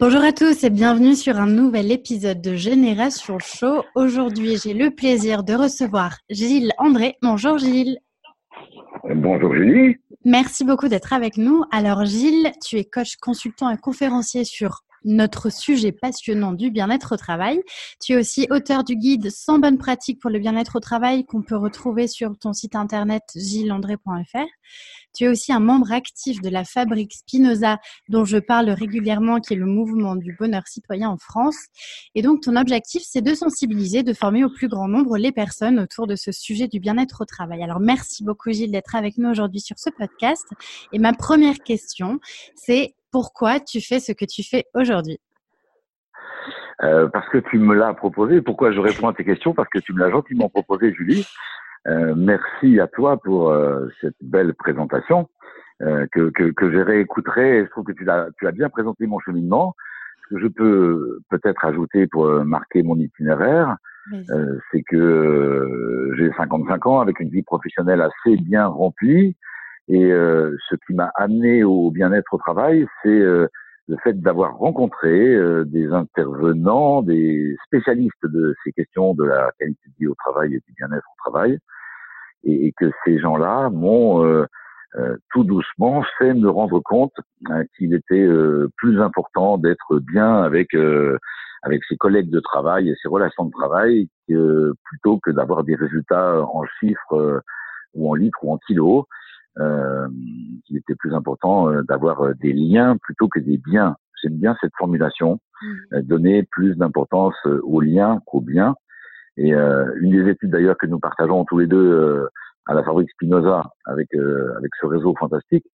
Bonjour à tous et bienvenue sur un nouvel épisode de Génération Show. Aujourd'hui, j'ai le plaisir de recevoir Gilles André. Bonjour Gilles. Bonjour Julie. Merci beaucoup d'être avec nous. Alors Gilles, tu es coach consultant et conférencier sur notre sujet passionnant du bien-être au travail. Tu es aussi auteur du guide 100 bonnes pratiques pour le bien-être au travail qu'on peut retrouver sur ton site internet gillandré.fr. Tu es aussi un membre actif de la fabrique Spinoza dont je parle régulièrement, qui est le mouvement du bonheur citoyen en France. Et donc, ton objectif, c'est de sensibiliser, de former au plus grand nombre les personnes autour de ce sujet du bien-être au travail. Alors, merci beaucoup Gilles d'être avec nous aujourd'hui sur ce podcast. Et ma première question, c'est pourquoi tu fais ce que tu fais aujourd'hui? Euh, parce que tu me l'as proposé. Pourquoi je réponds à tes questions? Parce que tu me l'as gentiment proposé, Julie. Euh, merci à toi pour euh, cette belle présentation que, que, que je réécouterai. Je trouve que tu as, tu as bien présenté mon cheminement. Ce que je peux peut-être ajouter pour marquer mon itinéraire, c'est que j'ai 55 ans avec une vie professionnelle assez bien remplie. Et euh, ce qui m'a amené au bien-être au travail, c'est euh, le fait d'avoir rencontré euh, des intervenants, des spécialistes de ces questions de la qualité de vie au travail et du bien-être au travail, et, et que ces gens-là m'ont tout doucement fait me rendre compte hein, qu'il était plus important d'être bien avec avec ses collègues de travail et ses relations de travail que, plutôt que d'avoir des résultats en chiffres ou en litres ou en kilos. euh, qu'il était plus important euh, d'avoir euh, des liens plutôt que des biens. J'aime bien cette formulation, mmh. donner plus d'importance aux liens qu'aux biens. Et une des études d'ailleurs que nous partageons tous les deux à la fabrique Spinoza avec avec ce réseau fantastique,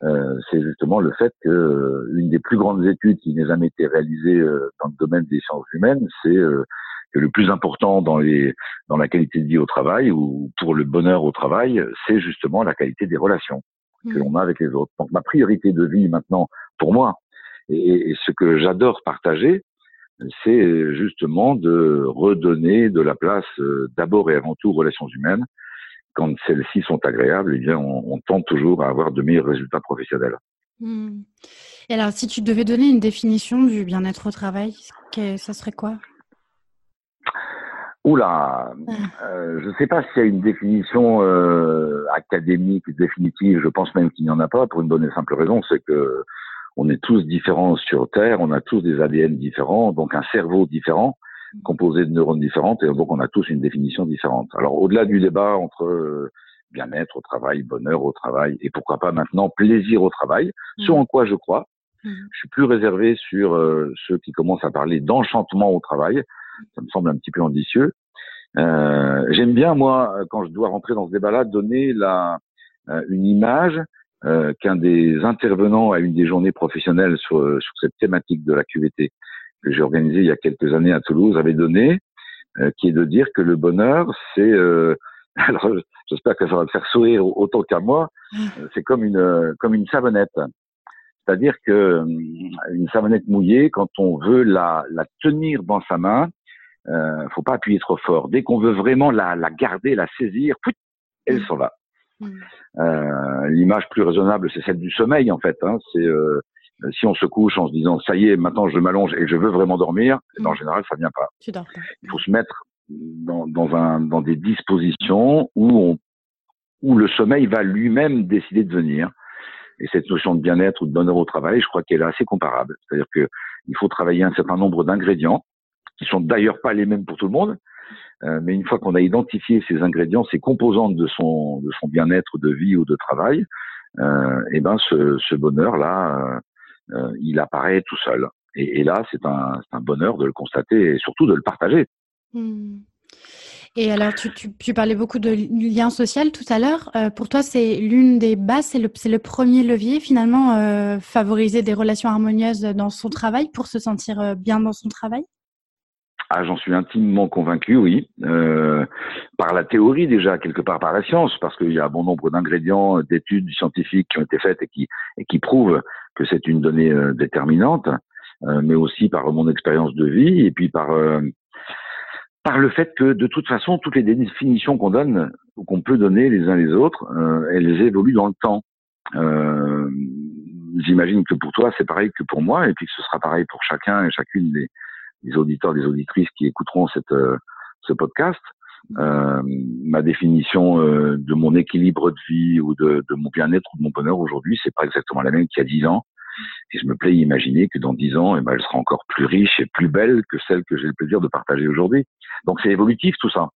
c'est justement le fait que une des plus grandes études qui n'ait jamais été réalisée dans le domaine des sciences humaines, c'est que le plus important dans les dans la qualité de vie au travail ou pour le bonheur au travail, c'est justement la qualité des relations que mmh. l'on a avec les autres. Donc ma priorité de vie maintenant pour moi et, ce que j'adore partager, c'est justement de redonner de la place euh, d'abord et avant tout aux relations humaines. Quand celles-ci sont agréables, eh bien on, on, tente toujours à avoir de meilleurs résultats professionnels. Mmh. Et alors, si tu devais donner une définition du bien-être au travail, ça serait quoi? Oula, euh, je ne sais pas s'il y a une définition euh, académique définitive. Je pense même qu'il n'y en a pas pour une bonne et simple raison, c'est que on est tous différents sur Terre, on a tous des ADN différents, donc un cerveau différent, composé de neurones différentes, et donc on a tous une définition différente. Alors au-delà du débat entre euh, bien-être au travail, bonheur au travail, et pourquoi pas maintenant plaisir au travail, mmh. ce en quoi je crois. Mmh. Je suis plus réservé sur euh, ceux qui commencent à parler d'enchantement au travail ça me semble un petit peu ambitieux. Euh, J'aime bien, moi, quand je dois rentrer dans ce débat-là, donner la, euh, une image euh, qu'un des intervenants à une des journées professionnelles sur, sur cette thématique de la QVT que j'ai organisée il y a quelques années à Toulouse avait donné, euh, qui est de dire que le bonheur, c'est euh, alors j'espère que ça va te faire sourire autant qu'à moi, c'est comme une comme une savonnette. C'est-à-dire que une savonnette mouillée, quand on veut la, la tenir dans sa main, euh, faut pas appuyer trop fort. Dès qu'on veut vraiment la, la, garder, la saisir, elle mm. s'en va. Mm. Euh, L'image plus raisonnable, c'est celle du sommeil en fait. Hein. C'est euh, si on se couche en se disant ça y est, maintenant je m'allonge et je veux vraiment dormir, mm. en général ça vient pas. Il faut se mettre dans, dans, un, dans des dispositions où, on, où le sommeil va lui-même décider de venir. Et cette notion de bien-être ou de bonheur au travail, je crois qu'elle est assez comparable. C'est-à-dire que il faut travailler un certain nombre d'ingrédients qui sont d'ailleurs pas les mêmes pour tout le monde. mais une fois qu'on a identifié ces ingrédients, ces composantes de son de son bien-être de vie ou de travail, et eh ben ce, ce bonheur là, il apparaît tout seul. Et, là, c'est un, un bonheur de le constater et surtout de le partager. Mmh. Et alors, tu, tu, parlais beaucoup de lien social tout à l'heure. Euh, pour toi, c'est l'une des bases, c'est le, le, premier levier finalement, euh, favoriser des relations harmonieuses dans son travail pour se sentir euh, bien dans son travail? Ah, j'en suis intimement convaincu, oui. Euh, par la théorie déjà, quelque part par la science, parce qu'il y a bon nombre d'ingrédients, d'études scientifiques qui ont été faites et qui, et qui prouvent que c'est une donnée euh, déterminante, euh, mais aussi par mon expérience de vie et puis par par le fait que de toute façon, toutes les définitions qu'on donne ou qu'on peut donner les uns les autres, euh, elles évoluent dans le temps. Euh, J'imagine que pour toi, c'est pareil que pour moi, et puis que ce sera pareil pour chacun et chacune des, des auditeurs, des auditrices qui écouteront euh, ce podcast. Euh, ma définition euh, de mon équilibre de vie ou de, mon bien-être ou de mon bonheur aujourd'hui, c'est pas exactement la même qu'il y a dix ans. Et je me plais à imaginer que dans dix ans, eh ben, elle sera encore plus riche et plus belle que celle que j'ai le plaisir de partager aujourd'hui. Donc c'est évolutif tout ça.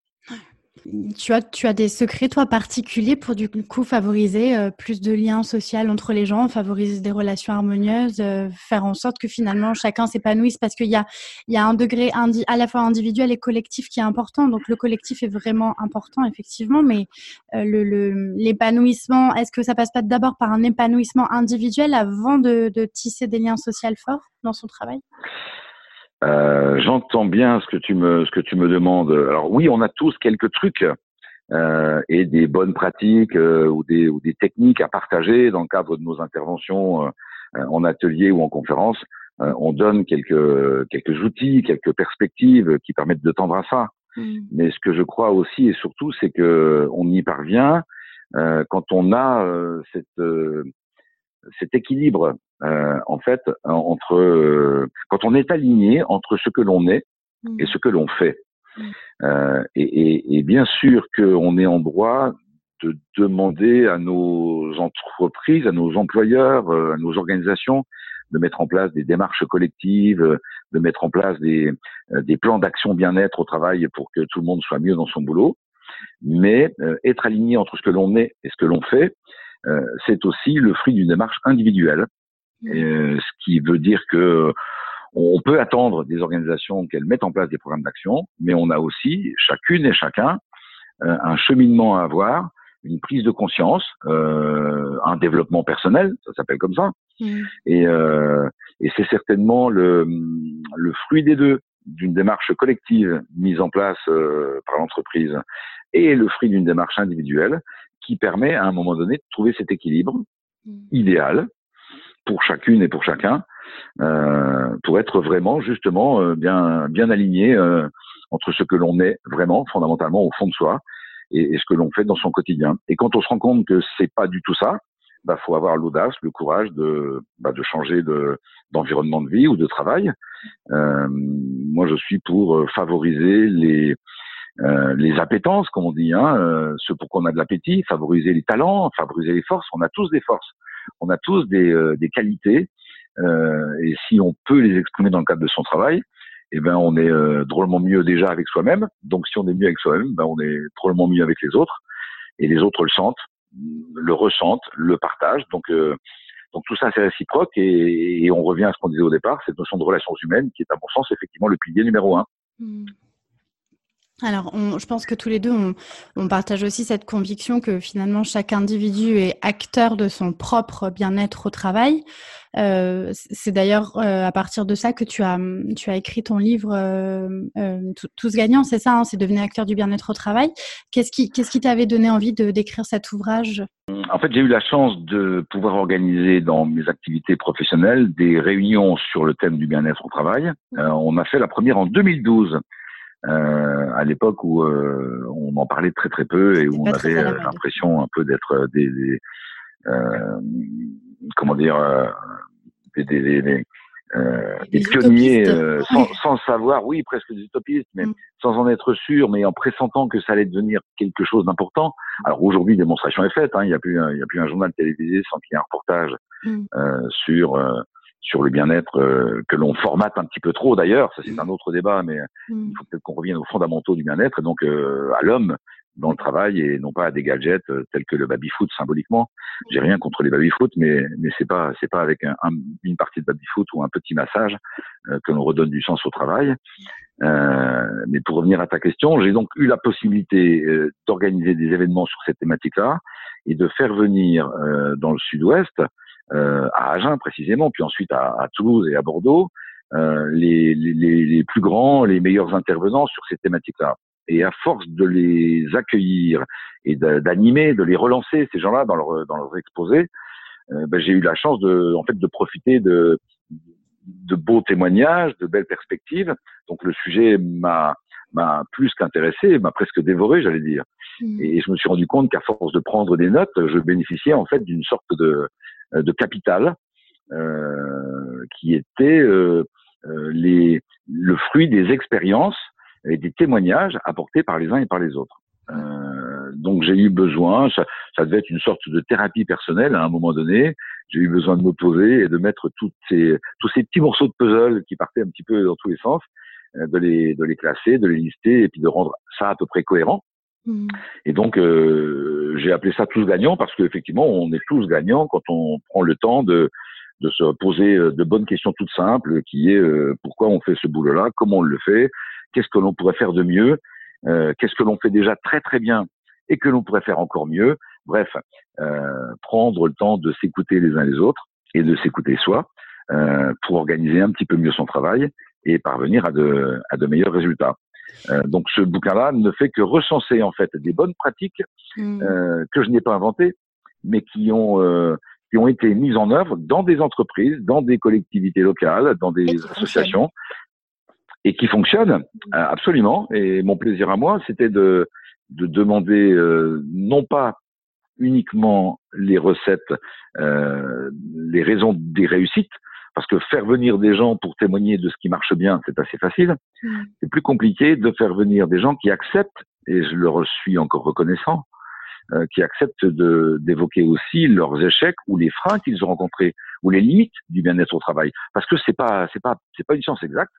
Tu as, tu as des secrets, toi, particuliers pour du coup favoriser euh, plus de liens sociaux entre les gens, favoriser des relations harmonieuses, euh, faire en sorte que finalement chacun s'épanouisse? Parce qu'il y a, y a un degré à la fois individuel et collectif qui est important. Donc le collectif est vraiment important, effectivement, mais euh, le, l'épanouissement, est-ce que ça passe pas d'abord par un épanouissement individuel avant de, de tisser des liens sociaux forts dans son travail? Euh, j'entends bien ce que tu me ce que tu me demandes. Alors oui, on a tous quelques trucs euh, et des bonnes pratiques euh, ou des ou des techniques à partager dans le cadre de nos interventions en atelier ou en conférence. on donne quelques quelques outils, quelques perspectives qui permettent de tendre à ça. Mmh. Mais ce que je crois aussi et surtout, c'est que on y parvient quand on a cette cet équilibre euh, en fait entre euh, quand on est aligné entre ce que l'on est mmh. et ce que l'on fait. Mmh. Euh, et, et, et, bien sûr qu'on est en droit de demander à nos entreprises, à nos employeurs, euh, à nos organisations de mettre en place des démarches collectives, de mettre en place des, des plans d'action bien-être au travail pour que tout le monde soit mieux dans son boulot. Mais être aligné entre ce que l'on est et ce que l'on fait, euh, c'est aussi le fruit d'une démarche individuelle, mmh. euh, ce qui veut dire que on peut attendre des organisations qu'elles mettent en place des programmes d'action, mais on a aussi chacune et chacun euh, un cheminement à avoir, une prise de conscience, euh, un développement personnel, ça s'appelle comme ça, mmh. et, euh, et c'est certainement le, le fruit des deux, d'une démarche collective mise en place par l'entreprise et le fruit d'une démarche individuelle qui permet à un moment donné de trouver cet équilibre mmh. idéal pour chacune et pour chacun, euh, pour être vraiment justement euh, bien bien aligné euh, entre ce que l'on est vraiment fondamentalement au fond de soi et, ce que l'on fait dans son quotidien. Et quand on se rend compte que c'est pas du tout ça, bah faut avoir l'audace, le courage de bah, de changer de d'environnement de vie ou de travail. Euh, moi, je suis pour favoriser les euh, les appétences, comme on dit, hein, euh, ce pour quoi on a de l'appétit, favoriser les talents, favoriser les forces. On a tous des forces, on a tous des, euh, des qualités, et si on peut les exprimer dans le cadre de son travail, eh ben on est drôlement mieux déjà avec soi-même. Donc si on est mieux avec soi-même, ben on est drôlement mieux avec les autres, et les autres le sentent, le ressentent, le partagent. Donc donc tout ça c'est réciproque, et, et, on revient à ce qu'on disait au départ, cette notion de relations humaines qui est à mon sens effectivement le pilier numéro un. Mmh. Alors, je pense que tous les deux, on, partage aussi cette conviction que finalement chaque individu est acteur de son propre bien-être au travail. Euh, c'est d'ailleurs euh, à partir de ça que tu as, écrit ton livre euh, Tous gagnants, c'est ça, hein, c'est devenir acteur du bien-être au travail. Qu'est-ce qui qu'est-ce qui t'avait donné envie de d'écrire cet ouvrage? En fait, j'ai eu la chance de pouvoir organiser dans mes activités professionnelles des réunions sur le thème du bien-être au travail. on a fait la première en 2012 euh, à l'époque où euh, on en parlait très très peu et où on avait euh, l'impression un peu d'être des, des euh, comment dire des, des, des euh, des, pionniers sans, sans, savoir, oui, presque des utopistes, mais mm. sans en être sûr, mais en pressentant que ça allait devenir quelque chose d'important. Alors aujourd'hui, démonstration est faite. Hein, il n'y a plus, il y a plus un journal télévisé sans qu'il y ait un reportage mm. euh, sur sur le bien-être euh, que l'on formate un petit peu trop d'ailleurs. Ça c'est un autre débat, mais Mm. il faut peut-être qu'on revienne aux fondamentaux du bien-être donc euh, à l'homme dans le travail et non pas à des gadgets euh, tels que le baby-foot symboliquement. J'ai rien contre les baby-foot, mais mais c'est pas c'est pas avec un, un- une partie de baby-foot ou un petit massage euh, que l'on redonne du sens au travail. Euh, mais pour revenir à ta question, j'ai donc eu la possibilité euh, d'organiser des événements sur cette thématique-là et de faire venir euh, dans le sud-ouest, à Agen précisément, puis ensuite à, à Toulouse et à Bordeaux, euh, les, les, les- plus grands, les meilleurs intervenants sur ces thématiques-là. Et à force de les accueillir et d'animer, de les relancer ces gens-là dans leur dans leurs exposés, euh, ben, j'ai eu la chance de en fait de profiter de de beaux témoignages, de belles perspectives. Donc le sujet m'a m'a plus qu'intéressé, m'a presque dévoré, j'allais dire. Mm. Et je me suis rendu compte qu'à force de prendre des notes, je bénéficiais en fait d'une sorte de, de capital euh, qui était euh, euh, les, le fruit des expériences et des témoignages apportés par les uns et par les autres. Euh, donc j'ai eu besoin, ça, ça devait être une sorte de thérapie personnelle à un moment donné. J'ai eu besoin de me poser et de mettre toutes ces, tous ces petits morceaux de puzzle qui partaient un petit peu dans tous les sens, euh, de les, de les classer, de les lister et puis de rendre ça à peu près cohérent. Mm. Et donc, euh, j'ai appelé ça tous gagnants parce qu'effectivement, on est tous gagnants quand on prend le temps de, se poser euh, de bonnes questions toutes simples, qui est euh, pourquoi on fait ce boulot-là, comment on le fait, qu'est-ce que l'on pourrait faire de mieux, qu'est-ce que l'on fait déjà très très bien et que l'on pourrait faire encore mieux. Bref, prendre le temps de s'écouter les uns les autres et de s'écouter soi pour organiser un petit peu mieux son travail et parvenir à de meilleurs résultats. Euh, donc ce bouquin-là ne fait que recenser en fait des bonnes pratiques Mm. euh, que je n'ai pas inventées, mais qui ont euh, qui ont été mises en œuvre dans des entreprises, dans des collectivités locales, dans des Et associations, et qui fonctionnent euh, absolument. Et mon plaisir à moi, c'était de de demander euh, non pas uniquement les recettes, euh, les raisons des réussites, parce que faire venir des gens pour témoigner de ce qui marche bien, c'est assez facile. Mm. C'est plus compliqué de faire venir des gens qui acceptent, et je leur suis encore reconnaissant, euh, qui acceptent de d'évoquer aussi leurs échecs ou les freins qu'ils ont rencontrés ou les limites du bien-être au travail, parce que c'est pas c'est pas c'est pas une science exacte,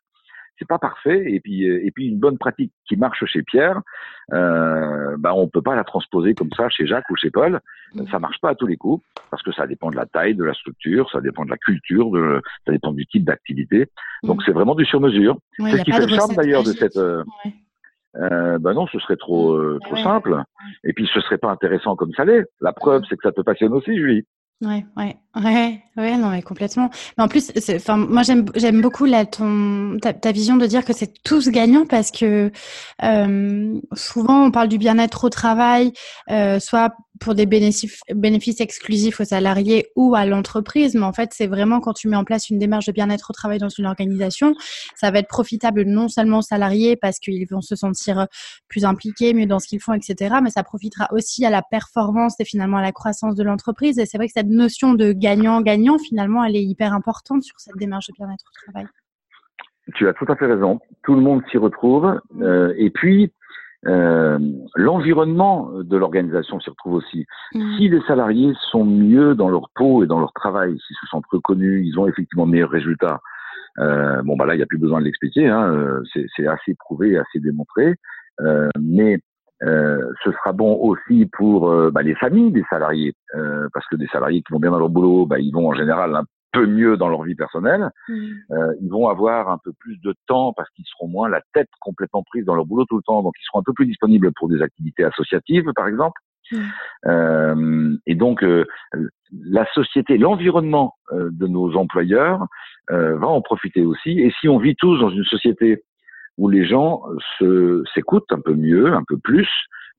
c'est pas parfait, et puis euh, et puis une bonne pratique qui marche chez Pierre, euh, bah on peut pas la transposer comme ça chez Jacques ou chez Paul, Mm. ça marche pas à tous les coups parce que ça dépend de la taille, de la structure, ça dépend de la culture, de, ça dépend du type d'activité. Donc Mm. c'est vraiment du sur-mesure. Ouais, c'est ce qui fait le charme d'ailleurs de cette. Euh, Ouais. euh, ben non, ce serait trop Mm. euh, Ouais, trop ouais, simple. Et puis ce serait pas intéressant comme ça l'est. La preuve, c'est que ça te passionne aussi, Julie. Ouais, ouais, ouais, ouais, non, mais complètement. Mais en plus, enfin, moi j'aime, j'aime beaucoup la, ton, ta, ta vision de dire que c'est tous gagnants parce que euh, souvent on parle du bien-être au travail, euh, soit pour des bénéfices, bénéfices exclusifs aux salariés ou à l'entreprise, mais en fait c'est vraiment quand tu mets en place une démarche de bien-être au travail dans une organisation, ça va être profitable non seulement aux salariés parce qu'ils vont se sentir plus impliqués, mieux dans ce qu'ils font, etc., mais ça profitera aussi à la performance et finalement à la croissance de l'entreprise. Et c'est vrai que cette notion de gagnant-gagnant, finalement, elle est hyper importante sur cette démarche de bien-être au travail. Tu as tout à fait raison. Tout le monde s'y retrouve. Euh, et puis euh, l'environnement de l'organisation s'y retrouve aussi. Mm. Si les salariés sont mieux dans leur peau et dans leur travail, s'ils se sentent reconnus, ils ont effectivement de meilleurs résultats. Euh, bon, bah là, il n'y a plus besoin de l'expliquer. Hein, c'est c'est assez prouvé, assez démontré. Euh, mais euh, ce sera bon aussi pour euh, bah, les familles des salariés, euh, parce que des salariés qui vont bien dans leur boulot, bah, ils vont en général un peu mieux dans leur vie personnelle. Mm. Euh, ils vont avoir un peu plus de temps parce qu'ils seront moins la tête complètement prise dans leur boulot tout le temps, donc ils seront un peu plus disponibles pour des activités associatives, par exemple. Mm. Euh, et donc, euh, la société, l'environnement euh, de nos employeurs euh, va en profiter aussi. Et si on vit tous dans une société où les gens se s'écoutent un peu mieux, un peu plus,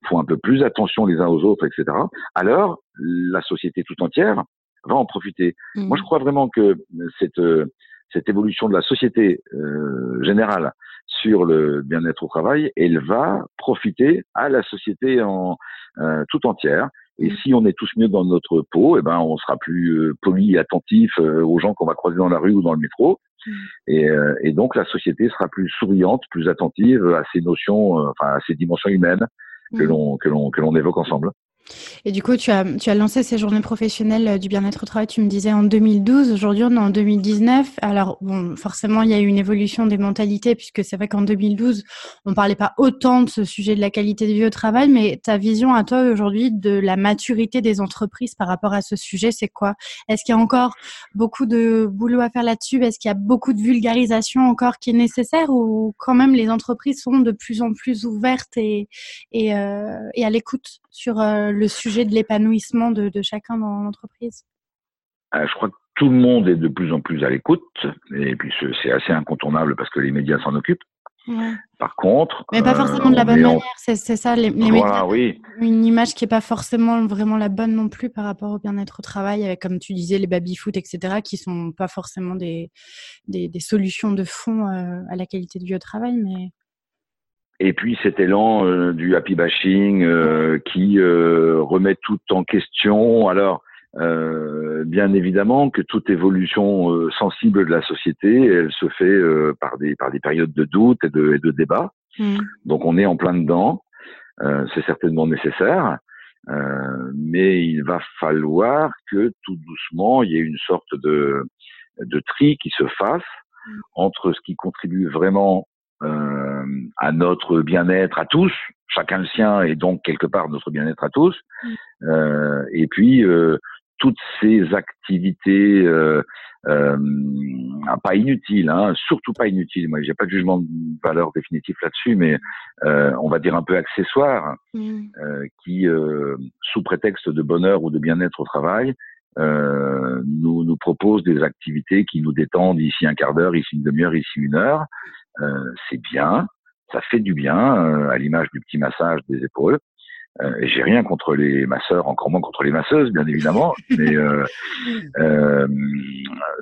font un peu plus attention les uns aux autres, etc., alors la société tout entière va en profiter. Mm. Moi, je crois vraiment que cette, euh, cette évolution de la société euh, générale sur le bien-être au travail, elle va profiter à la société en euh, tout entière. Et Mm. si on est tous mieux dans notre peau, eh ben, on sera plus euh, poli et attentif euh, aux gens qu'on va croiser dans la rue ou dans le métro. Mm. Et, euh, et donc, la société sera plus souriante, plus attentive à ces notions, enfin, à ces dimensions humaines que Mm. l'on que l'on que l'on évoque ensemble. Et du coup, tu as, tu as lancé ces journées professionnelles euh, du bien-être au travail, tu me disais en 2012. Aujourd'hui, on est en 2019. Alors, bon, forcément, il y a eu une évolution des mentalités puisque c'est vrai qu'en 2012, on parlait pas autant de ce sujet de la qualité de vie au travail, mais ta vision à toi aujourd'hui de la maturité des entreprises par rapport à ce sujet, c'est quoi? Est-ce qu'il y a encore beaucoup de boulot à faire là-dessus? Est-ce qu'il y a beaucoup de vulgarisation encore qui est nécessaire? Ou quand même les entreprises sont de plus en plus ouvertes et, et, euh, et à l'écoute? Sur euh, le sujet de l'épanouissement de, chacun dans l'entreprise? Euh, Je crois que tout le monde est de plus en plus à l'écoute, et puis c'est assez incontournable parce que les médias s'en occupent. Par contre, mais pas euh, forcément de la bonne manière, c'est ça. Les, médias, oui. une image qui est pas forcément vraiment la bonne non plus par rapport au bien-être au travail, avec comme tu disais les baby-foot, etc., qui sont pas forcément des, des, solutions de fond à la qualité de vie au travail, mais et puis cet élan euh, du happy bashing euh, qui euh, remet tout en question. Alors, bien évidemment que toute évolution sensible de la société, elle se fait par des par des périodes de doute et de, et de débat. Mm. Donc on est en plein dedans. C'est certainement nécessaire. mais il va falloir que tout doucement, il y ait une sorte de, de tri qui se fasse mm. entre ce qui contribue vraiment euh, à notre bien-être à tous, chacun le sien et donc quelque part notre bien-être à tous. Mm. Euh, et puis euh, toutes ces activités euh, euh, pas inutiles, hein, surtout pas inutiles. Moi, j'ai pas de jugement de valeur définitif là-dessus, mais euh, on va dire un peu accessoires, mm. qui, sous prétexte de bonheur ou de bien-être au travail, nous nous proposent des activités qui nous détendent ici un quart d'heure, ici une demi-heure, ici une heure, euh, c'est bien, ça fait du bien, euh, à l'image du petit massage des épaules. Euh, j'ai rien contre les masseurs, encore moins contre les masseuses, bien évidemment, mais euh,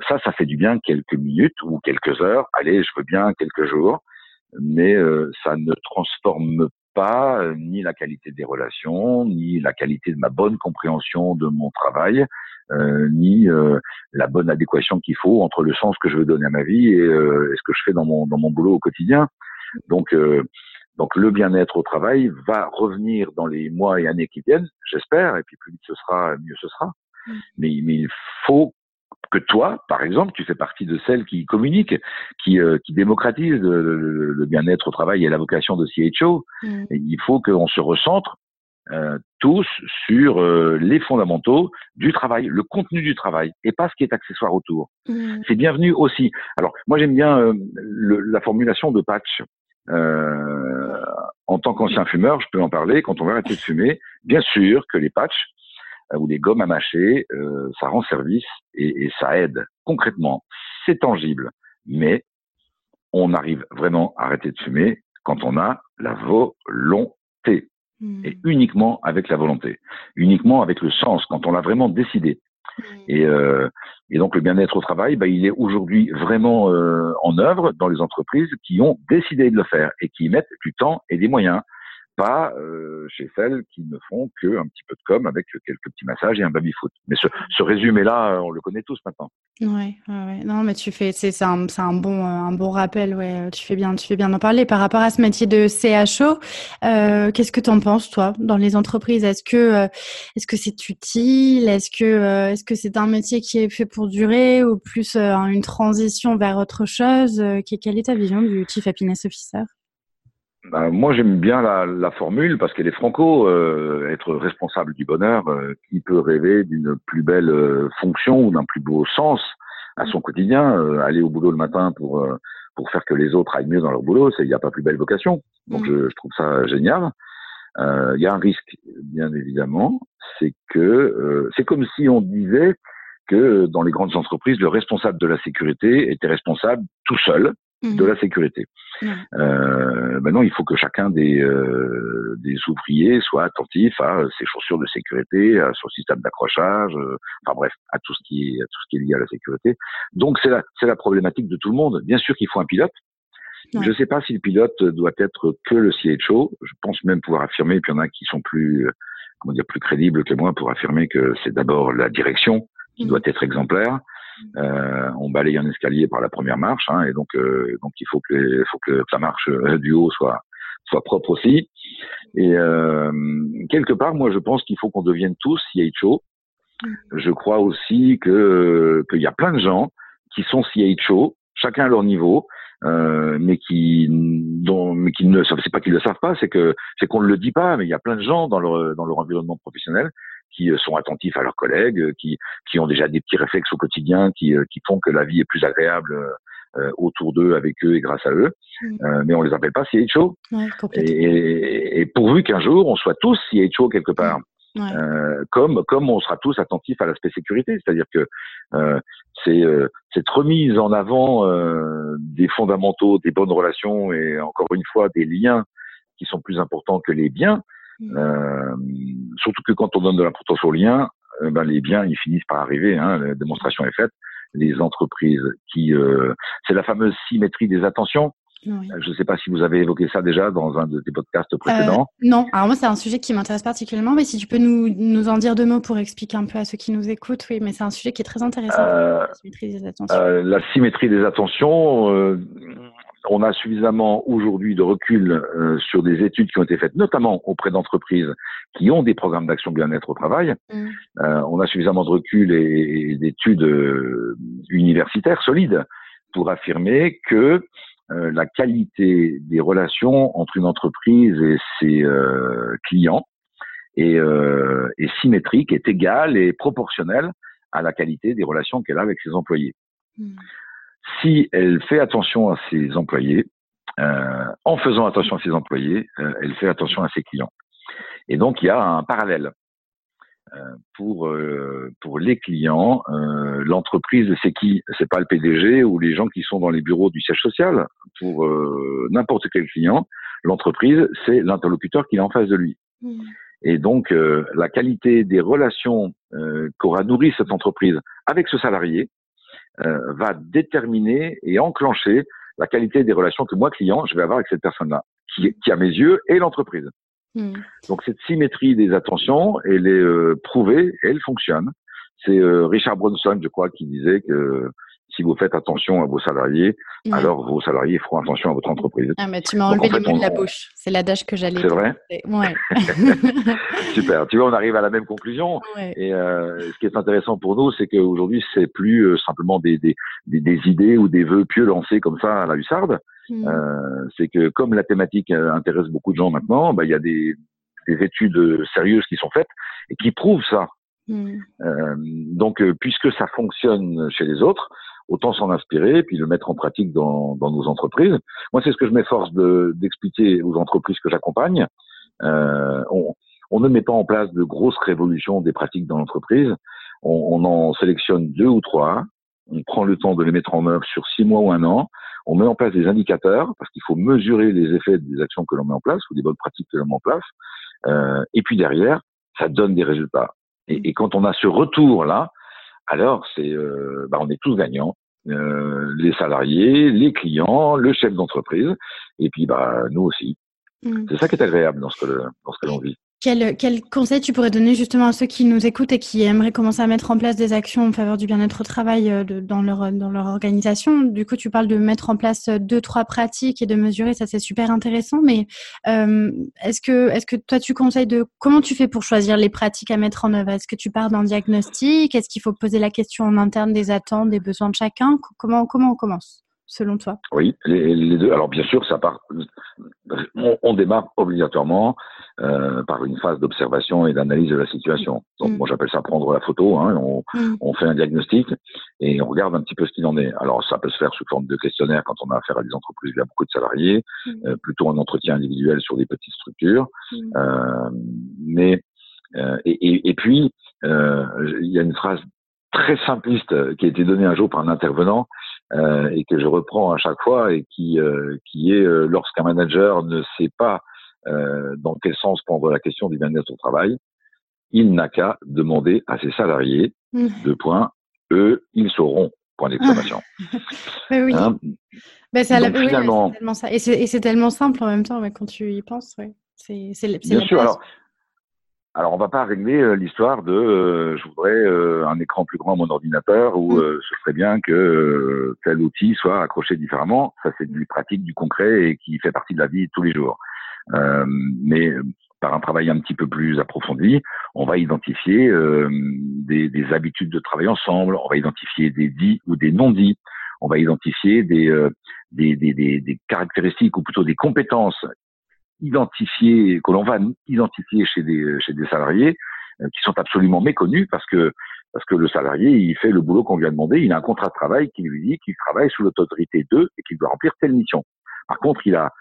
ça, ça fait du bien quelques minutes ou quelques heures. Allez, je veux bien quelques jours, mais ça ne transforme pas ni la qualité des relations, ni la qualité de ma bonne compréhension de mon travail, euh, ni euh, la bonne adéquation qu'il faut entre le sens que je veux donner à ma vie et, euh, ce que je fais dans mon dans mon boulot au quotidien. Donc donc le bien-être au travail va revenir dans les mois et années qui viennent, j'espère, et puis plus vite ce sera, mieux ce sera. Mm. Mais, mais il faut que toi, par exemple, tu fais partie de celles qui communiquent, qui, euh, qui démocratisent le, le, bien-être au travail et la vocation de CHO. Mm. il faut qu'on se recentre euh, tous sur euh, les fondamentaux du travail, le contenu du travail, et pas ce qui est accessoire autour. Mmh. C'est bienvenu aussi. Alors, moi j'aime bien euh, la formulation de patch. en tant qu'ancien fumeur, je peux en parler. Quand on va arrêter de fumer, bien sûr que les patchs ou les gommes à mâcher, ça rend service et, et ça aide concrètement. C'est tangible, mais on arrive vraiment à arrêter de fumer quand on a la volonté. Et hmm. uniquement avec la volonté, uniquement avec le sens, quand on l'a vraiment décidé. Hmm. Et, euh, et, donc le bien-être au travail, bah, il est aujourd'hui vraiment euh, en œuvre dans les entreprises qui ont décidé de le faire et qui y mettent du temps et des moyens pas euh, chez celles qui ne font que un petit peu de com avec quelques petits massages et un baby foot. Mais ce, ce résumé-là, on le connaît tous maintenant. Ouais, ouais, non, mais tu fais, c'est un, un bon, un bon rappel. Ouais, tu fais bien, tu fais bien d'en parler. Par rapport à ce métier de CHO, euh, qu'est-ce que tu en penses toi dans les entreprises? Est-ce que, euh, est-ce que c'est utile? Est-ce que, euh, est-ce que c'est un métier qui est fait pour durer ou plus euh, une transition vers autre chose? Quelle est ta vision du Chief Happiness Officer? Bah, moi, j'aime bien la, la, formule parce qu'elle est franco. Euh, être responsable du bonheur, euh, qui peut rêver d'une plus belle euh, fonction ou d'un plus beau sens à son quotidien euh, Aller au boulot le matin pour pour faire que les autres aillent mieux dans leur boulot, il n'y a pas plus belle vocation. Donc, mm. je, je, trouve ça génial. Il y a un risque, bien évidemment, c'est que c'est comme si on disait que dans les grandes entreprises, le responsable de la sécurité était responsable tout seul de mhm. la sécurité. Euh, maintenant, il faut que chacun des, euh, des ouvriers soit attentif à ses chaussures de sécurité, à son système d'accrochage, euh, enfin bref, à tout ce qui est à tout ce qui est lié à la sécurité. Donc c'est la c'est la problématique de tout le monde. Bien sûr qu'il faut un pilote. Je ne sais pas si le pilote doit être que le CHO. Je pense même pouvoir affirmer, puis il y en a qui sont plus comment dire plus crédibles que moi pour affirmer que c'est d'abord la direction qui mhm. doit être exemplaire. Euh, on balaye un escalier par la première marche, hein, et donc euh, donc il faut que faut que la marche euh, du haut soit soit propre aussi. Et euh, quelque part, moi, je pense qu'il faut qu'on devienne tous CHO. Mm. Je crois aussi que qu'il y a plein de gens qui sont CHO, chacun à leur niveau, euh, mais qui dont mais qui ne c'est pas qu'ils le savent pas, c'est que c'est qu'on ne le dit pas, mais il y a plein de gens dans leur dans leur environnement professionnel qui euh, sont attentifs à leurs collègues, qui qui ont déjà des petits réflexes au quotidien, qui qui font que la vie est plus agréable euh, autour d'eux, avec eux et grâce à eux. Mm. Euh, mais on les appelle pas CHO. Ouais, et, et, pourvu qu'un jour on soit tous CHO quelque part. Mm. Euh, comme comme on sera tous attentifs à l'aspect sécurité, c'est-à-dire que euh, c'est euh, cette remise en avant euh, des fondamentaux, des bonnes relations et encore une fois des liens qui sont plus importants que les biens. Mm. surtout que quand on donne de l'importance aux liens, ben les biens ils finissent par arriver. Hein, la démonstration est faite les entreprises qui euh, c'est la fameuse symétrie des attentions. Je ne sais pas si vous avez évoqué ça déjà dans un de tes podcasts précédents. Euh, non, alors moi c'est un sujet qui m'intéresse particulièrement, mais si tu peux nous, nous, en dire deux mots pour expliquer un peu à ceux qui nous écoutent, oui, mais c'est un sujet qui est très intéressant. Euh, la symétrie des attentions. Euh, la symétrie des attentions, euh, on a suffisamment aujourd'hui de recul euh, sur des études qui ont été faites, notamment auprès d'entreprises qui ont des programmes d'action bien-être au travail. Mm. Euh, on a suffisamment de recul et, d'études euh, universitaires solides pour affirmer que la qualité des relations entre une entreprise et ses clients est, est symétrique, est égale et proportionnelle à la qualité des relations qu'elle a avec ses employés. Mm si elle fait attention à ses employés, euh, en faisant attention à ses employés, euh, elle fait attention à ses clients. Et donc il y a un parallèle. Euh, pour euh, pour les clients, euh, l'entreprise c'est qui? C'est pas le PDG ou les gens qui sont dans les bureaux du siège social? Pour n'importe quel client, l'entreprise c'est l'interlocuteur qui est en face de lui. Mmh. Et donc la qualité des relations qu'aura nourri cette entreprise avec ce salarié, euh, va déterminer et enclencher la qualité des relations que moi, client, je vais avoir avec cette personne-là, qui, qui à mes yeux est l'entreprise. Hmm. Donc cette symétrie des attentions, elle est euh, prouvée et elle fonctionne. C'est euh, Richard Bronson, je crois, qui disait que si vous faites attention à vos salariés, alors vos salariés feront attention à votre entreprise. Ah, mais tu m'as enlevé les mots de la bouche. C'est l'adage que j'allais C'est vrai Ouais. Super. Tu vois, on arrive à la même conclusion. Et euh, ce qui est intéressant pour nous, c'est qu'aujourd'hui, c'est plus euh, simplement des, des, des, idées ou des vœux pieux lancés comme ça à la hussarde. Hmm. Euh, c'est que comme la thématique euh, intéresse beaucoup de gens maintenant, bah, il y a des, des études sérieuses qui sont faites et qui prouvent ça. Hmm. Euh, donc, puisque ça fonctionne chez les autres, autant s'en inspirer et puis le mettre en pratique dans, dans nos entreprises. Moi, c'est ce que je m'efforce d'expliquer aux entreprises que j'accompagne. Euh, on, on, ne met pas en place de grosses révolutions des pratiques dans l'entreprise. On, on, en sélectionne deux ou trois. On prend le temps de les mettre en œuvre sur six mois ou un an. On met en place des indicateurs parce qu'il faut mesurer les effets des actions que l'on met en place ou des bonnes pratiques que l'on met en place. Euh, et puis derrière, ça donne des résultats. Et, et quand on a ce retour-là, alors c'est, euh, bah, on est tous gagnants. Euh, les salariés, les clients, le chef d'entreprise, et puis bah nous aussi. Mm. C'est ça qui est agréable dans ce que, dans ce que l'on vit. Quel, quel, conseil tu pourrais donner justement à ceux qui nous écoutent et qui aimeraient commencer à mettre en place des actions en faveur du bien-être au travail euh, dans, leur, dans leur organisation? Du coup, tu parles de mettre en place euh, deux, trois pratiques et de mesurer, ça c'est super intéressant, mais euh, est-ce que, est que toi tu conseilles de... Comment tu fais pour choisir les pratiques à mettre en œuvre? Est-ce que tu pars d'un diagnostic? Est-ce qu'il faut poser la question en interne des attentes, des besoins de chacun? Comment, comment on commence? Selon toi? Oui, les, deux. Alors bien sûr, ça part. On, démarre obligatoirement euh, par une phase d'observation et d'analyse de la situation. Donc mm. moi j'appelle ça prendre la photo. Hein, mm. on, fait un diagnostic et on regarde un petit peu ce qu'il en est. Alors ça peut se faire sous forme de questionnaire quand on a affaire à des entreprises où il y a beaucoup de salariés, mm. euh, plutôt un entretien individuel sur des petites structures. Euh, mais et, et, puis il y a une phrase très simpliste qui a été donnée un jour par un intervenant euh, et que je reprends à chaque fois et qui, euh, qui est euh, lorsqu'un manager ne sait pas dans quel sens prendre la question du bien-être au travail, il n'a qu'à demander à ses salariés, mmh. deux points, eux, ils sauront, point d'exclamation. oui. Hein? Ben, ça, Donc, finalement, Et c'est tellement simple en même temps, mais quand tu y penses, ouais. c'est Bien sûr, alors, alors, on va pas régler euh, l'histoire de euh, je voudrais euh, un écran plus grand à mon ordinateur ou mm. ce serait bien que tel outil soit accroché différemment. Ça, c'est du pratique, du concret et qui fait partie de la vie de tous les jours. mais par un travail un petit peu plus approfondi, on va identifier euh, des, des, habitudes de travail ensemble, on va identifier des dits ou des non-dits, on va identifier des, euh, des, des, des, caractéristiques ou plutôt des compétences identifiées que l'on va identifier chez des, chez des salariés euh, qui sont absolument méconnues parce que parce que le salarié, il fait le boulot qu'on lui a demandé, il a un contrat de travail qui lui dit qu'il travaille sous l'autorité d'eux et qu'il doit remplir telle mission. Par contre, il a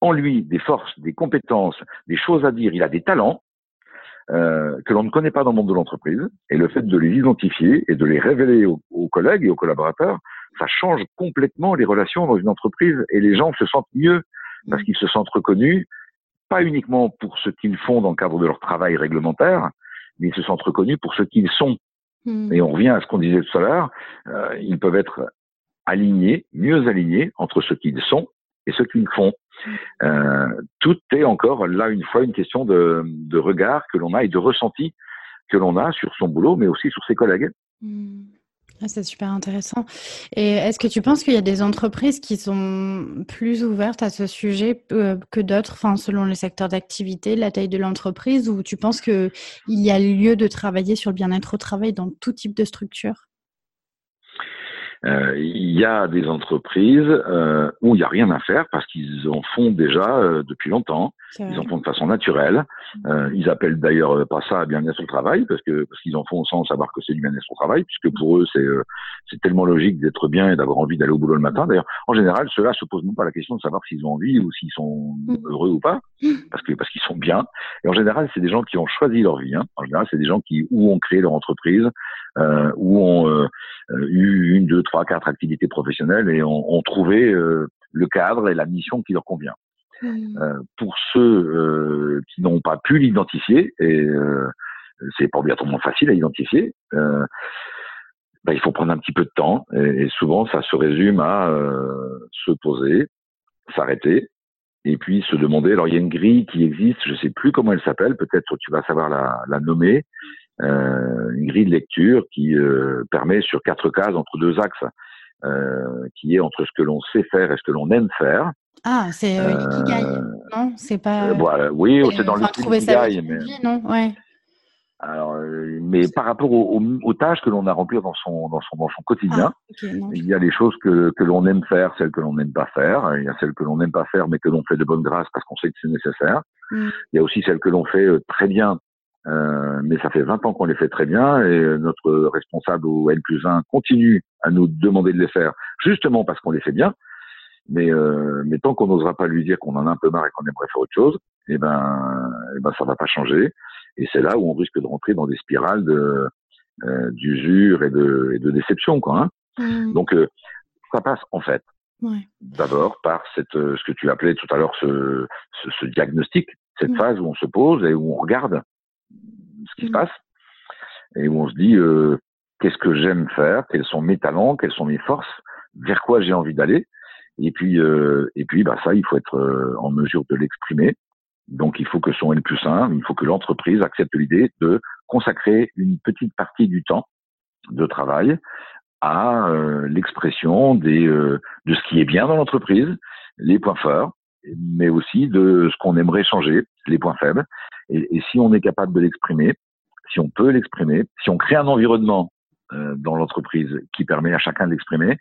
en lui des forces, des compétences, des choses à dire, il a des talents euh, que l'on ne connaît pas dans le monde de l'entreprise. Et le fait de les identifier et de les révéler aux, aux, collègues et aux collaborateurs, ça change complètement les relations dans une entreprise et les gens se sentent mieux parce qu'ils se sentent reconnus, pas uniquement pour ce qu'ils font dans le cadre de leur travail réglementaire, mais ils se sentent reconnus pour ce qu'ils sont. Hmm. Et on revient à ce qu'on disait tout à l'heure, euh, ils peuvent être alignés, mieux alignés entre ce qu'ils sont et ce qu'ils font. Euh, tout est encore là une fois une question de, de regard que l'on a et de ressenti que l'on a sur son boulot, mais aussi sur ses collègues. Hmm. Ah, c'est super intéressant. Et est-ce que tu penses qu'il y a des entreprises qui sont plus ouvertes à ce sujet euh, que d'autres, enfin, selon les secteurs d'activité, la taille de l'entreprise, ou tu penses qu'il y a lieu de travailler sur le bien-être au travail dans tout type de structure? Euh, il y a des entreprises euh, où il n'y a rien à faire parce qu'ils en font déjà euh, depuis longtemps. Ils en font de façon naturelle. Mmh. Euh, ils appellent d'ailleurs pas ça bien-être au travail parce que parce qu'ils en font sans savoir que c'est du bien-être au travail, puisque pour eux c'est c'est tellement logique d'être bien et d'avoir envie d'aller au boulot le matin. D'ailleurs, en général, ceux-là se posent même pas la question de savoir s'ils ont envie ou s'ils sont mmh. heureux ou pas, mmh. parce que parce qu'ils sont bien. Et en général, c'est des gens qui ont choisi leur vie. Hein. En général, c'est des gens qui ou ont créé leur entreprise, euh, ou ont eu une, deux, trois, quatre activités professionnelles et ont, ont trouvé euh, le cadre et la mission qui leur convient. Mmh. Euh, pour ceux euh, qui n'ont pas pu l'identifier, et euh, c'est pas obligatoirement facile à identifier, bah, il faut prendre un petit peu de temps. Et, et souvent, ça se résume à se poser, s'arrêter, et puis se demander. Alors, il y a une grille qui existe, je sais plus comment elle s'appelle. Peut-être tu vas savoir la, la nommer une grille de lecture qui euh, permet sur quatre cases entre deux axes, euh, qui est entre ce que l'on sait faire et ce que l'on aime faire. Ah, c'est euh, Ikigai, non? C'est pas. Voilà, oui, c'est dans le Ikigai, mais. non, ouais. Alors, mais par rapport aux, aux, tâches que l'on a remplies dans son dans son dans son quotidien, ah, il y a les choses que que l'on aime faire, celles que l'on n'aime pas faire. Il y a celles que l'on n'aime pas faire, mais que l'on fait de bonne grâce parce qu'on sait que c'est nécessaire. Mm. Il y a aussi celles que l'on fait très bien euh, mais ça fait 20 ans qu'on les fait très bien et notre responsable au N plus 1 continue à nous demander de les faire justement parce qu'on les fait bien. Mais, euh, mais tant qu'on n'osera pas lui dire qu'on en a un peu marre et qu'on aimerait faire autre chose, eh ben, eh ben ça va pas changer. Et c'est là où on risque de rentrer dans des spirales de euh, d'usure et de, et de déception, quoi. Hein. Mmh. Donc euh, ça passe en fait ouais. d'abord par cette ce que tu appelais tout à l'heure ce, ce, ce, diagnostic, cette mmh. phase où on se pose et où on regarde ce qui se mm. passe et où on se dit euh, qu'est-ce que j'aime faire, quels sont mes talents, quelles sont mes forces, vers quoi j'ai envie d'aller? Et puis, euh, et puis, bah ça, il faut être euh, en mesure de l'exprimer. Donc, il faut que son N plus 1, il faut que l'entreprise accepte l'idée de consacrer une petite partie du temps de travail à euh, l'expression des de ce qui est bien dans l'entreprise, les points forts, mais aussi de ce qu'on aimerait changer, les points faibles. Et, si on est capable de l'exprimer, si on peut l'exprimer, si on crée un environnement euh, dans l'entreprise qui permet à chacun de l'exprimer,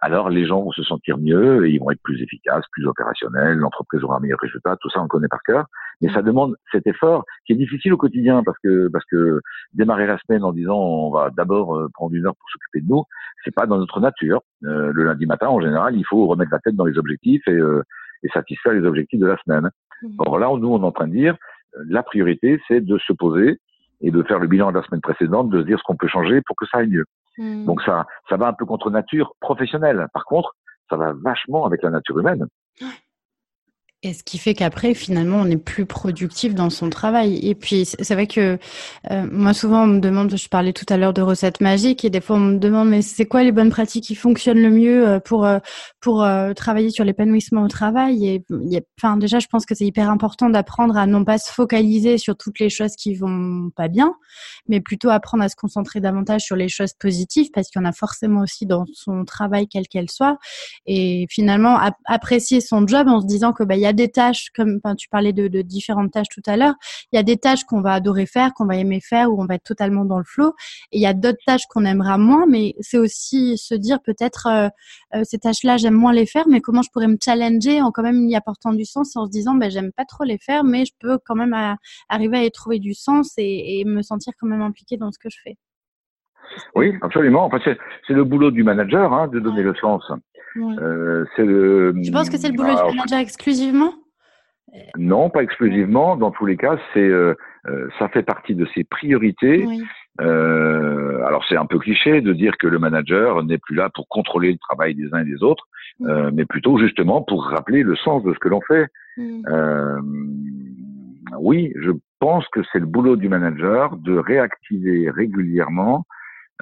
alors les gens vont se sentir mieux et ils vont être plus efficaces, plus opérationnels, l'entreprise aura un meilleur résultat, tout ça on connaît par cœur. Mais ça demande cet effort qui est difficile au quotidien parce que parce que démarrer la semaine en disant on va d'abord euh, prendre une heure pour s'occuper de nous, c'est pas dans notre nature. Euh, le lundi matin en général, il faut remettre la tête dans les objectifs et, euh, et satisfaire les objectifs de la semaine. Mmh. Or là, nous, on est en train de dire, euh, la priorité, c'est de se poser et de faire le bilan de la semaine précédente, de se dire ce qu'on peut changer pour que ça aille mieux. Mmh. Donc ça, ça va un peu contre nature professionnelle. Par contre, ça va vachement avec la nature humaine. Et ce qui fait qu'après, finalement, on est plus productif dans son travail. Et puis, c'est vrai que euh, moi, souvent, on me demande, je parlais tout à l'heure de recettes magiques, et des fois, on me demande, mais c'est quoi les bonnes pratiques qui fonctionnent le mieux euh, pour euh, pour travailler sur l'épanouissement au travail? Et enfin, déjà, je pense que c'est hyper important d'apprendre à non pas se focaliser sur toutes les choses qui vont pas bien, mais plutôt apprendre à se concentrer davantage sur les choses positives, parce qu'il y en a forcément aussi dans son travail, quelle qu'elle soit. Et finalement, apprécier son job en se disant que bah, y a a des tâches, comme tu parlais de, de, différentes tâches tout à l'heure, il y a des tâches qu'on va adorer faire, qu'on va aimer faire, où on va être totalement dans le flow. Et il y a d'autres tâches qu'on aimera moins, mais c'est aussi se dire peut-être euh, euh, ces tâches-là, j'aime moins les faire, mais comment je pourrais me challenger en quand même y apportant du sens, en se disant, ben, j'aime pas trop les faire, mais je peux quand même arriver à y trouver du sens et, et me sentir quand même impliquée dans ce que je fais. Oui, absolument. Enfin, c'est le boulot du manager hein, de donner le sens. Euh, c'est le. Tu penses que c'est le boulot du manager exclusivement? Non, pas exclusivement. Dans tous les cas, c'est euh, euh, ça fait partie de ses priorités. Euh, alors c'est un peu cliché de dire que le manager n'est plus là pour contrôler le travail des uns et des autres, euh, mais plutôt justement pour rappeler le sens de ce que l'on fait. Euh, oui, je pense que c'est le boulot du manager de réactiver régulièrement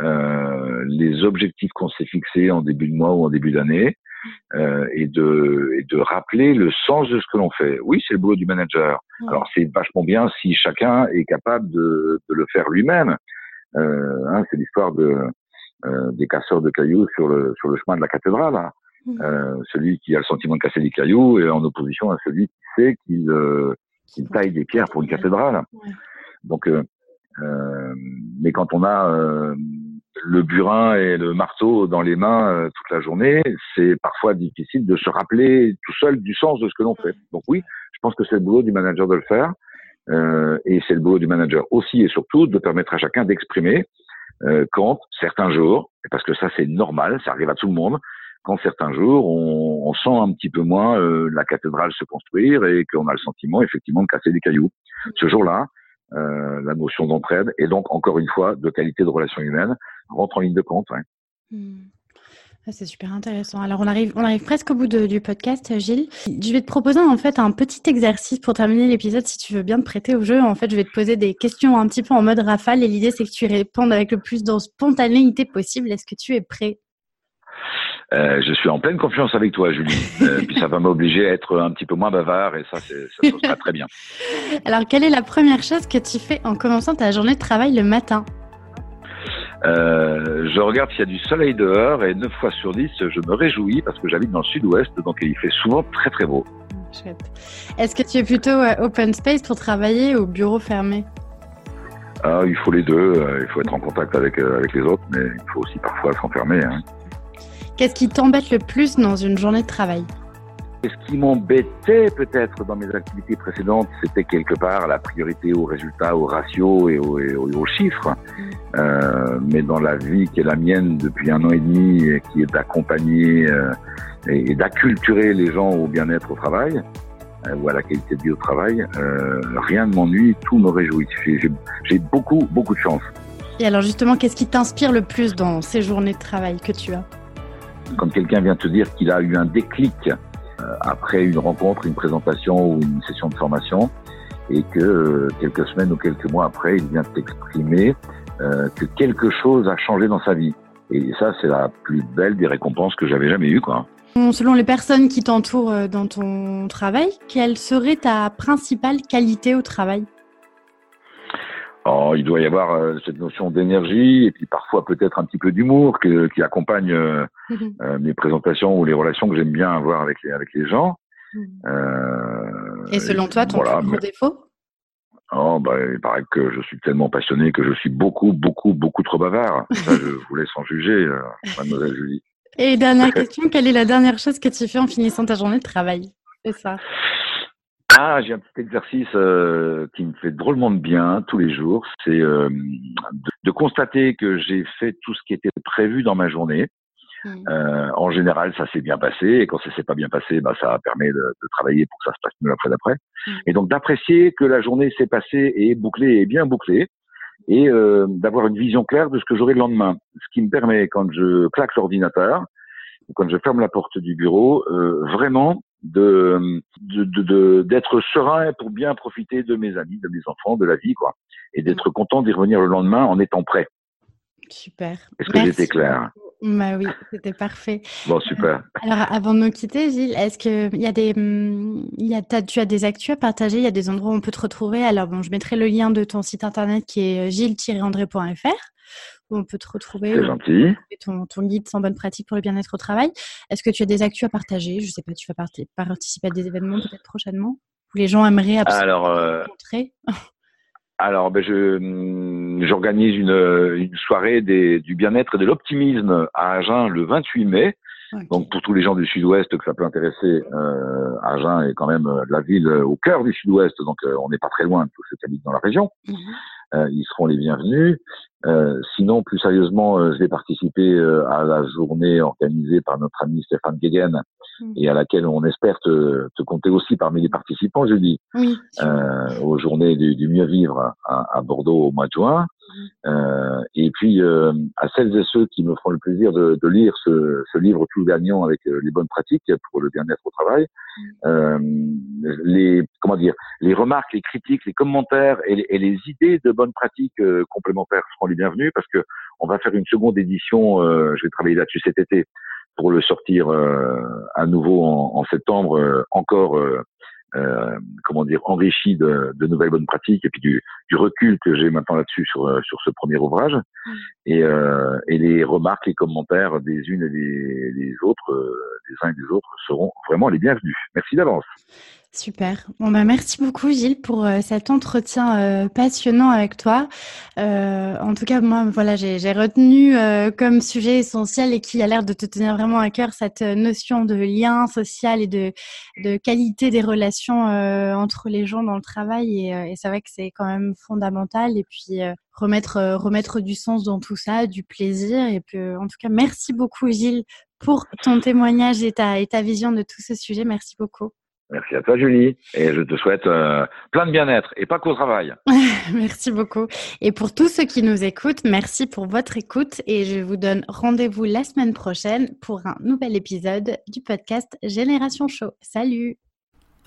euh, les objectifs qu'on s'est fixés en début de mois ou en début d'année euh, et, de, et de rappeler le sens de ce que l'on fait. Oui, c'est le boulot du manager. Alors c'est vachement bien si chacun est capable de, de le faire lui-même. Euh, hein, c'est l'histoire de, euh, des casseurs de cailloux sur le, sur le chemin de la cathédrale. Hein. Euh, celui qui a le sentiment de casser des cailloux est en opposition à celui qui sait qu'il euh, taille des pierres pour une cathédrale. Donc, euh, mais quand on a le burin et le marteau dans les mains euh, toute la journée, c'est parfois difficile de se rappeler tout seul du sens de ce que l'on fait. Donc oui, je pense que c'est le boulot du manager de le faire. Euh, et c'est le boulot du manager aussi et surtout de permettre à chacun d'exprimer euh, quand certains jours, parce que ça c'est normal, ça arrive à tout le monde, quand certains jours on, on sent un petit peu moins euh, la cathédrale se construire et qu'on a le sentiment effectivement de casser des cailloux. Ce jour-là, euh, la notion d'entraide et donc encore une fois de qualité de relation humaine rentre en ligne de compte. Hmm. C'est super intéressant. Alors on arrive, on arrive presque au bout du podcast, Gilles. Je vais te proposer en fait un petit exercice pour terminer l'épisode, si tu veux bien te prêter au jeu. En fait, je vais te poser des questions un petit peu en mode rafale et l'idée c'est que tu répondes avec le plus de spontanéité possible. Est-ce que tu es prêt? Euh, je suis en pleine confiance avec toi, Julie. Euh, puis ça va m'obliger à être un petit peu moins bavard et ça, ça se passe très bien. Alors, quelle est la première chose que tu fais en commençant ta journée de travail le matin? Euh, je regarde s'il y a du soleil dehors et 9 fois sur 10, je me réjouis parce que j'habite dans le sud-ouest, donc il fait souvent très très beau. Chouette. Est-ce que tu es plutôt euh, open space pour travailler ou bureau fermé? Ah, Il faut les deux. Il faut être en contact avec, avec les autres, mais il faut aussi parfois s'enfermer. Hein. Qu'est-ce qui t'embête le plus dans une journée de travail? Ce qui m'embêtait peut-être dans mes activités précédentes, c'était quelque part la priorité aux résultats, aux ratios et aux, chiffres. Mm. Euh, mais dans la vie qui est la mienne depuis un an et demi, et qui est d'accompagner euh, et, d'acculturer les gens au bien-être au travail euh, ou à la qualité de vie au travail, rien ne m'ennuie, tout me réjouit. J'ai beaucoup, beaucoup de chance. Et alors justement, qu'est-ce qui t'inspire le plus dans ces journées de travail que tu as? Quand quelqu'un vient te dire qu'il a eu un déclic après une rencontre, une présentation ou une session de formation, et que euh, quelques semaines ou quelques mois après, il vient t'exprimer euh, que quelque chose a changé dans sa vie. Et ça, c'est la plus belle des récompenses que j'avais jamais eues, quoi. Selon les personnes qui t'entourent dans ton travail, quelle serait ta principale qualité au travail? Il doit y avoir euh, cette notion d'énergie et puis parfois peut-être un petit peu d'humour qui accompagne euh, mhm. euh, mes présentations ou les relations que j'aime bien avoir avec les, avec les gens. Mhm. et selon toi, ton voilà, défaut? Oh, bah, il paraît que je suis tellement passionné que je suis beaucoup, beaucoup, beaucoup trop bavard. Ça, je vous laisse en juger, mademoiselle Julie. Et dernière question, quelle est la dernière chose que tu fais en finissant ta journée de travail? C'est ça. Ah, j'ai un petit exercice euh, qui me fait drôlement de bien tous les jours. C'est euh, de, constater que j'ai fait tout ce qui était prévu dans ma journée. Mmh. Euh, en général, ça s'est bien passé. Et quand ça s'est pas bien passé, bah, ça permet de, de, travailler pour que ça se passe mieux après d'après. Mmh. Et donc d'apprécier que la journée s'est passée et est bouclée et bien bouclée. Et euh, d'avoir une vision claire de ce que j'aurai le lendemain. Ce qui me permet, quand je claque l'ordinateur, ou quand je ferme la porte du bureau, euh, vraiment de d'être serein pour bien profiter de mes amis, de mes enfants, de la vie, quoi, et d'être content d'y revenir le lendemain en étant prêt. Super. Est-ce que j'étais clair bah oui, c'était parfait. Bon, super. Alors, avant de nous quitter, Gilles, est-ce que il y a des, il y a, tu as des actus à partager? Il y a des endroits où on peut te retrouver? Alors, bon, je mettrai le lien de ton site internet qui est gilles-andré.fr où on peut te retrouver. C'est gentil. Ton, ton guide sans bonne pratique pour le bien-être au travail. Est-ce que tu as des actus à partager? Je sais pas, tu vas participer à des événements peut-être prochainement où les gens aimeraient absolument alors, rencontrer? alors, ben je hum, j'organise une, une soirée des, du bien-être et de l'optimisme à Agen le 28 mai. Donc pour tous les gens du Sud-Ouest que ça peut intéresser, euh, Agen est quand même euh, la ville euh, au cœur du Sud-Ouest, donc euh, on n'est pas très loin de tous ceux qui habitent dans la région. Euh, ils seront les bienvenus. Euh, sinon, plus sérieusement, je vais participer à la journée organisée par notre ami Stéphane Guéguen et à laquelle on espère te, te, compter aussi parmi les participants, je dis, oui, aux journées du, du mieux vivre à, à, Bordeaux au mois de juin. Euh, et puis euh, à celles et ceux qui me feront le plaisir de, de lire ce, ce, livre tout gagnant avec euh, les bonnes pratiques pour le bien-être au travail, euh, les comment dire, les remarques, les critiques, les commentaires et les, et les idées de bonnes pratiques euh, complémentaires seront les bienvenus parce que on va faire une seconde édition. je vais travailler là-dessus cet été pour le sortir à nouveau en, en septembre, encore euh, comment dire, enrichi de, de, nouvelles bonnes pratiques et puis du, du recul que j'ai maintenant là-dessus sur, euh, sur ce premier ouvrage. Mm. Et, euh, et les remarques, les commentaires des unes et des, des autres, euh, des uns et des autres seront vraiment les bienvenus. Merci d'avance. Super. Bon bah merci beaucoup Gilles pour euh, cet entretien euh, passionnant avec toi. Euh, en tout cas moi voilà j'ai retenu comme sujet essentiel et qui a l'air de te tenir vraiment à cœur cette notion de lien social et de, de qualité des relations entre les gens dans le travail et, et c'est vrai que c'est quand même fondamental et puis remettre remettre du sens dans tout ça, du plaisir et puis en tout cas merci beaucoup Gilles pour ton témoignage et ta, et ta vision de tout ce sujet. Merci beaucoup. Merci à toi, Julie. Et je te souhaite euh, plein de bien-être et pas qu'au travail. merci beaucoup. Et pour tous ceux qui nous écoutent, merci pour votre écoute. Et je vous donne rendez-vous la semaine prochaine pour un nouvel épisode du podcast Génération Show. Salut